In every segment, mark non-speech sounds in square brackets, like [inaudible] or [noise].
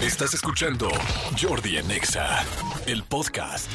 Estás escuchando Jordi en Exa, el podcast.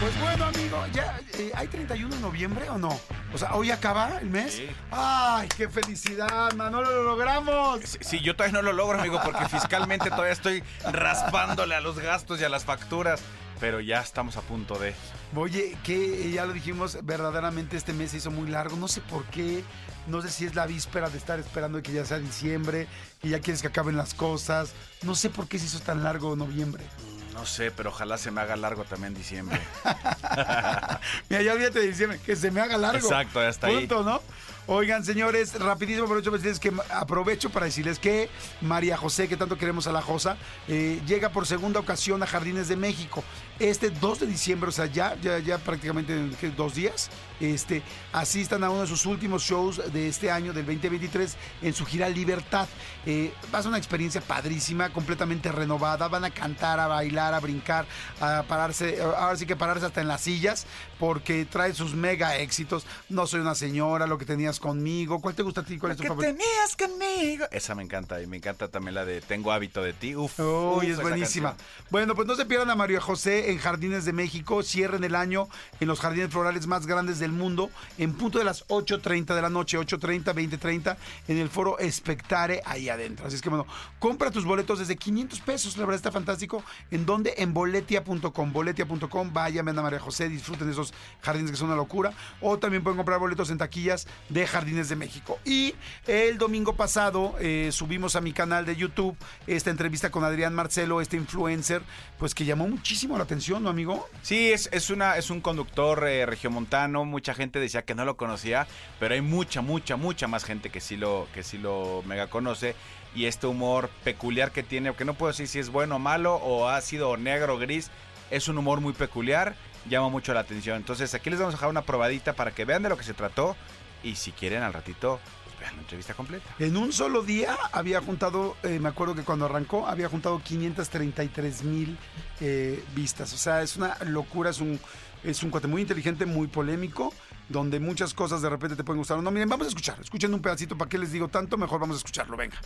Pues bueno, amigo, ya eh, hay 31 de noviembre o no? O sea, hoy acaba el mes. Ay, qué felicidad, Manolo, lo logramos. Sí, sí, yo todavía no lo logro, amigo, porque fiscalmente todavía estoy raspándole a los gastos y a las facturas. Pero ya estamos a punto de. Oye, que ya lo dijimos, verdaderamente este mes se hizo muy largo. No sé por qué. No sé si es la víspera de estar esperando que ya sea diciembre, que ya quieres que acaben las cosas. No sé por qué se hizo tan largo noviembre. No sé, pero ojalá se me haga largo también diciembre. [laughs] Mira, ya olvídate de diciembre, que se me haga largo. Exacto, ya está ahí. Punto, ¿no? Oigan, señores, rapidísimo aprovecho para decirles que, aprovecho para decirles que María José, que tanto queremos a la Josa, eh, llega por segunda ocasión a Jardines de México. Este 2 de diciembre, o sea, ya, ya, ya prácticamente en dos días, este, asistan a uno de sus últimos shows de este año, del 2023, en su gira Libertad. Eh, va a ser una experiencia padrísima, completamente renovada. Van a cantar, a bailar, a brincar, a pararse, ahora sí que pararse hasta en las sillas, porque trae sus mega éxitos. No soy una señora, lo que tenías conmigo. ¿Cuál te gusta a ti? ¿Cuál es tu ¿Qué favorito? tenías conmigo? Esa me encanta y me encanta también la de Tengo hábito de ti. Uf, uf, Uy, es buenísima. canción. Bueno, pues no se pierdan a María José en Jardines de México. Cierren el año en los jardines florales más grandes del mundo en punto de las 8.30 de la noche, 8.30, 20.30 en el foro Espectare ahí adentro. Así es que bueno, compra tus boletos desde 500 pesos. La verdad está fantástico. ¿En dónde? En boletia.com. Boletia.com. Vayan, ven a María José, disfruten de esos jardines que son una locura. O también pueden comprar boletos en taquillas de Jardines de México. Y el domingo pasado eh, subimos a mi canal de YouTube esta entrevista con Adrián Marcelo, este influencer, pues que llamó muchísimo la atención, ¿no, amigo? Sí, es, es, una, es un conductor eh, regiomontano. Mucha gente decía que no lo conocía, pero hay mucha, mucha, mucha más gente que sí lo, que sí lo mega conoce. Y este humor peculiar que tiene, que no puedo decir si es bueno o malo, o ácido o negro o gris, es un humor muy peculiar, llama mucho la atención. Entonces aquí les vamos a dejar una probadita para que vean de lo que se trató. Y si quieren al ratito, pues vean la entrevista completa. En un solo día había juntado, eh, me acuerdo que cuando arrancó, había juntado 533 mil eh, vistas. O sea, es una locura, es un, es un cuate muy inteligente, muy polémico, donde muchas cosas de repente te pueden gustar o no. Miren, vamos a escuchar, escuchen un pedacito, ¿para qué les digo tanto? Mejor vamos a escucharlo, venga.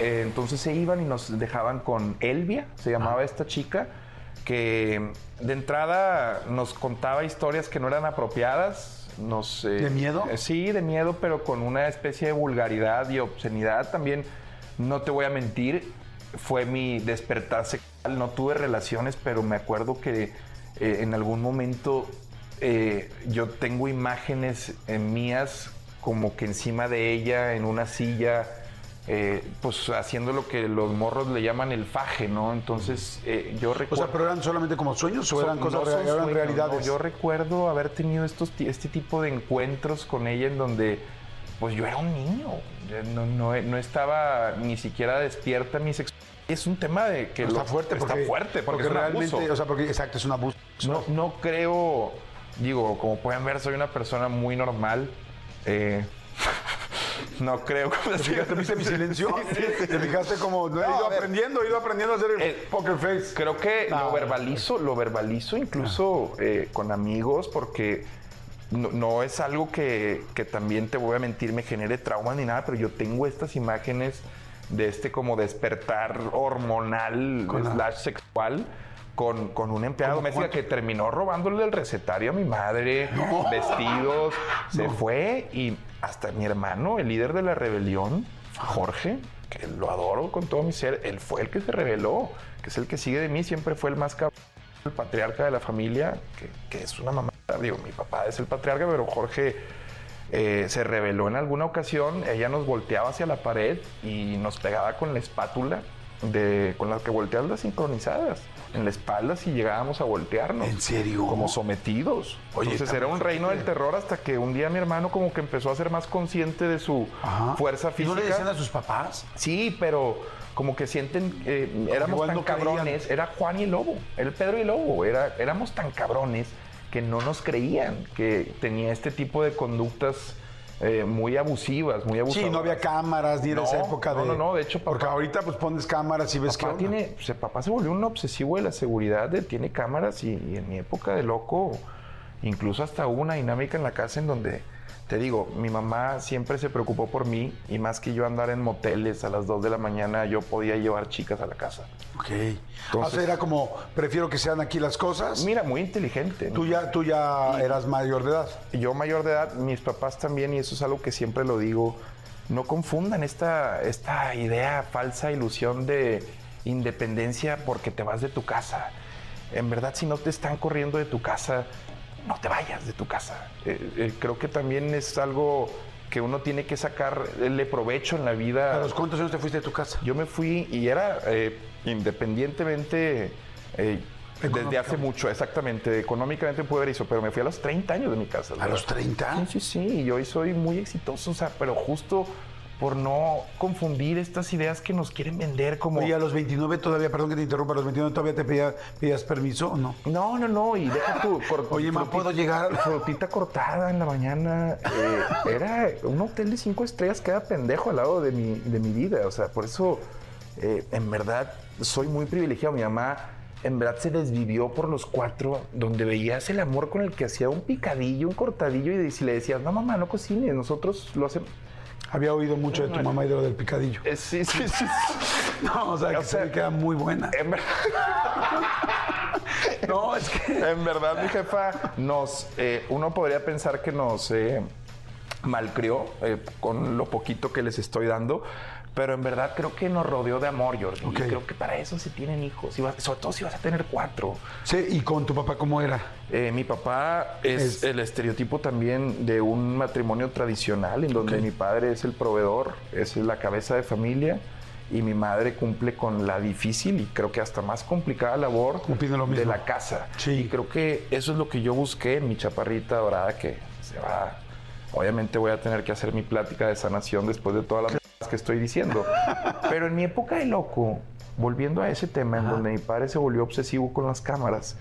Eh, entonces se iban y nos dejaban con Elvia, se llamaba esta chica, que de entrada nos contaba historias que no eran apropiadas. Nos, eh, ¿De miedo? eh, sí, de miedo, pero con una especie de vulgaridad y obscenidad también. No te voy a mentir, fue mi despertar sexual. No tuve relaciones, pero me acuerdo que eh, en algún momento yo tengo imágenes mías como que encima de ella en una silla, eh, pues haciendo lo que los morros le llaman el faje, ¿no? Entonces eh, yo O recuerdo... sea, pero eran solamente como sueños o eran No cosas reales, eran sueños, realidades. no. Yo recuerdo haber tenido estos, este tipo de encuentros con ella en donde pues yo era un niño, no, no, no estaba ni siquiera despierta mi sexualidad. Es un tema de que está lo- fuerte porque, está fuerte porque, es un realmente, abuso. o sea, porque exacto, es un abuso. No, no creo, digo, como pueden ver, soy una persona muy normal. eh, no creo. Que ¿Te fijaste, viste mi silencio? ¿Te fijaste como no, he ido aprendiendo, he ido aprendiendo a hacer el Eh, poker face? Creo que No, lo verbalizo, lo verbalizo incluso eh, con amigos porque no, no es algo que, que también te voy a mentir me genere trauma ni nada, pero yo tengo estas imágenes de este como despertar hormonal Con la- slash sexual con, con una empleada ¿Cómo doméstica que terminó robándole el recetario a mi madre, vestidos, se fue y hasta mi hermano, el líder de la rebelión, Jorge, que lo adoro con todo mi ser, él fue el que se rebeló, que es el que sigue de mí, siempre fue el más cabrón, el patriarca de la familia, que, que es una mamá. Digo, mi papá es el patriarca, pero Jorge eh, se rebeló en alguna ocasión, ella nos volteaba hacia la pared y nos pegaba con la espátula de, con las que volteas las sincronizadas en la espalda si llegábamos a voltearnos. ¿En serio? Como sometidos. Oye, Entonces era un reino del terror hasta que un día mi hermano como que empezó a ser más consciente de su Ajá. fuerza ¿Y física. no le decían a sus papás? Sí, pero como que sienten, eh, éramos tan creían. cabrones, era Juan y el Lobo, el Pedro y el Lobo, era, éramos tan cabrones que no nos creían que tenía este tipo de conductas eh, muy abusivas, muy abusivas. Sí, no había cámaras ni en No, esa época no, de. no, no, de hecho, papá- Porque ahorita pues pones cámaras y ves que. Papá tiene, pues, el papá se volvió un obsesivo de la seguridad, de, tiene cámaras y, y en mi época de loco, incluso hasta hubo una dinámica en la casa en donde Te digo, mi mamá siempre se preocupó por mí y más que yo andar en moteles a las 2 de la mañana, yo podía llevar chicas a la casa. Ok. Entonces- o sea, era como, prefiero que sean aquí las cosas. Mira, muy inteligente. Tú ya, tú ya eras mayor de edad. Yo mayor de edad, mis papás también, y eso es algo que siempre lo digo, no confundan esta, esta idea falsa, ilusión de independencia porque te vas de tu casa. En verdad, si no te están corriendo de tu casa, no te vayas de tu casa. Eh, eh, creo que también es algo que uno tiene que sacarle provecho en la vida. ¿A los cuántos años te fuiste de tu casa? Yo me fui y era eh, independientemente desde hace mucho, exactamente, económicamente eso, pero me fui a los 30 años de mi casa. ¿A los 30? Sí, sí, sí, y hoy soy muy exitoso, o sea, pero justo por no confundir estas ideas que nos quieren vender como... Oye, a los 29 todavía, perdón que te interrumpa, a los 29 todavía te pedía- pedías permiso o no? No, no, no, y deja tu... [laughs] cor- Oye, frutita- ¿puedo llegar? Frutita cortada en la mañana. eh, era un hotel de cinco estrellas, queda pendejo al lado de mi, de mi vida. O sea, por eso, eh, en verdad, soy muy privilegiado. Mi mamá, en verdad, se desvivió por los cuatro, donde veías el amor con el que hacía un picadillo, un cortadillo, y si le decías, no, mamá, no cocines, nosotros lo hacemos. Había oído mucho de tu mamá y de lo del picadillo. Eh, sí, sí, sí. No, o sea, que O sea, se ve que era muy buena. En ver- [laughs] No, es que... En verdad, mi jefa nos. eh, uno podría pensar que nos eh, malcrió eh, con lo poquito que les estoy dando. Pero en verdad creo que nos rodeó de amor, Jordi. Y Ok. creo que para eso se tienen hijos. Y vas- sobre todo si vas a tener cuatro. Sí, ¿y con tu papá cómo era? Eh, mi papá es, Es- el estereotipo también de un matrimonio tradicional, en donde mi padre es el proveedor, es la cabeza de familia, y mi madre cumple con la difícil y creo que hasta más complicada labor lo de la casa. Sí. Y creo que eso es lo que yo busqué en mi chaparrita dorada que se va. Obviamente voy a tener que hacer mi plática de sanación después de todas las cosas que estoy diciendo. [laughs] Pero en mi época de loco, volviendo a ese tema en donde mi padre se volvió obsesivo con las cámaras,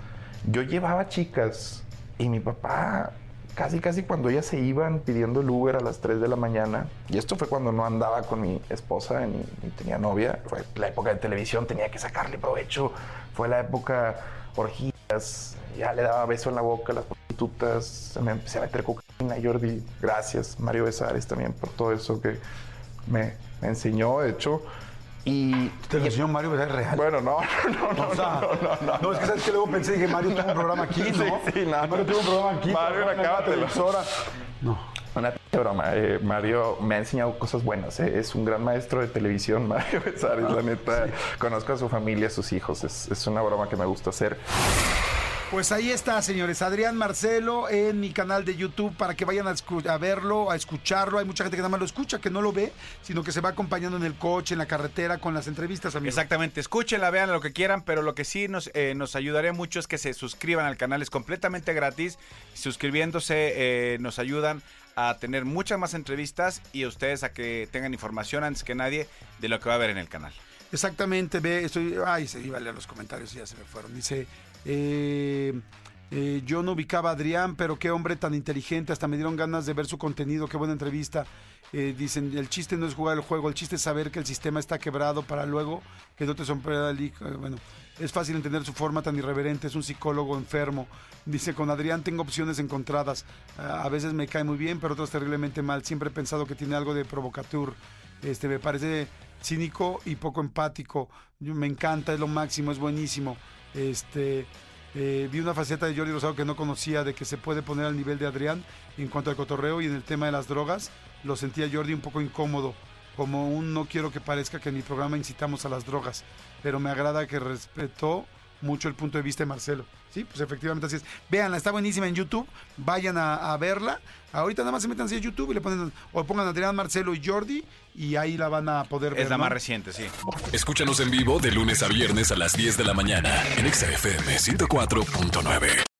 yo llevaba chicas y mi papá, casi casi cuando ellas se iban pidiendo el Uber a las 3 de la mañana, y esto fue cuando no andaba con mi esposa ni, ni tenía novia, fue la época de televisión, tenía que sacarle provecho, fue la época orgías, ya le daba beso en la boca a las prostitutas, me empecé a meter cocaína, Jordi, gracias, Mario Besares también por todo eso que me, me enseñó, de hecho, y... Te lo enseñó Mario, ¿verdad? Es real. Bueno, no, no, no, O sea, no, no, no, no, es que sabes que luego pensé, dije, Mario tuvo un programa aquí, [laughs] ¿no? Sí, sí, no. Mario tuvo un programa aquí. Mario, acábatelo. No. Una broma. eh, Mario me ha enseñado cosas buenas. eh, Es un gran maestro de televisión, [laughs] Mario Besares, la neta. Conozco a su familia, a sus hijos. Es, es una broma que me gusta hacer. Pues ahí está, señores. Adrián Marcelo en mi canal de YouTube para que vayan a, verlo, a escucharlo. Hay mucha gente que nada más lo escucha, que no lo ve, sino que se va acompañando en el coche, en la carretera, con las entrevistas, amigos. Exactamente, escúchenla, vean lo que quieran, pero lo que sí nos, eh, nos ayudaría mucho es que se suscriban al canal, es completamente gratis. Suscribiéndose eh, nos ayudan a tener muchas más entrevistas y a ustedes a que tengan información antes que nadie de lo que va a haber en el canal. Exactamente, ve, estoy. Ay, se iba a leer los comentarios y ya se me fueron. Dice. Eh, eh, yo no ubicaba a Adrián, pero qué hombre tan inteligente, hasta me dieron ganas de ver su contenido, qué buena entrevista. Eh, dicen, el chiste no es jugar el juego, el chiste es saber que el sistema está quebrado para luego que no te sorprenda el. Eh, Bueno, es fácil entender su forma tan irreverente, es un psicólogo enfermo. Dice, con Adrián tengo opciones encontradas. Ah, a veces me cae muy bien, pero otras terriblemente mal. Siempre he pensado que tiene algo de provocateur. Este, me parece cínico y poco empático. Me encanta, es lo máximo, es buenísimo. Este, eh, vi una faceta de Jordi Rosado que no conocía, de que se puede poner al nivel de Adrián en cuanto al cotorreo y en el tema de las drogas. Lo sentía Jordi un poco incómodo, como un no quiero que parezca que en mi programa incitamos a las drogas, pero me agrada que respetó mucho el punto de vista de Marcelo. Sí, pues efectivamente así es. Véanla, está buenísima en YouTube. Vayan a, a verla. Ahorita nada más se metan así a YouTube y le ponen o pongan Adrián Marcelo y Jordi y ahí la van a poder ver. Es la ¿no? más reciente, sí. Escúchanos en vivo de lunes a viernes a las 10 de la mañana en Exa FM 104.9.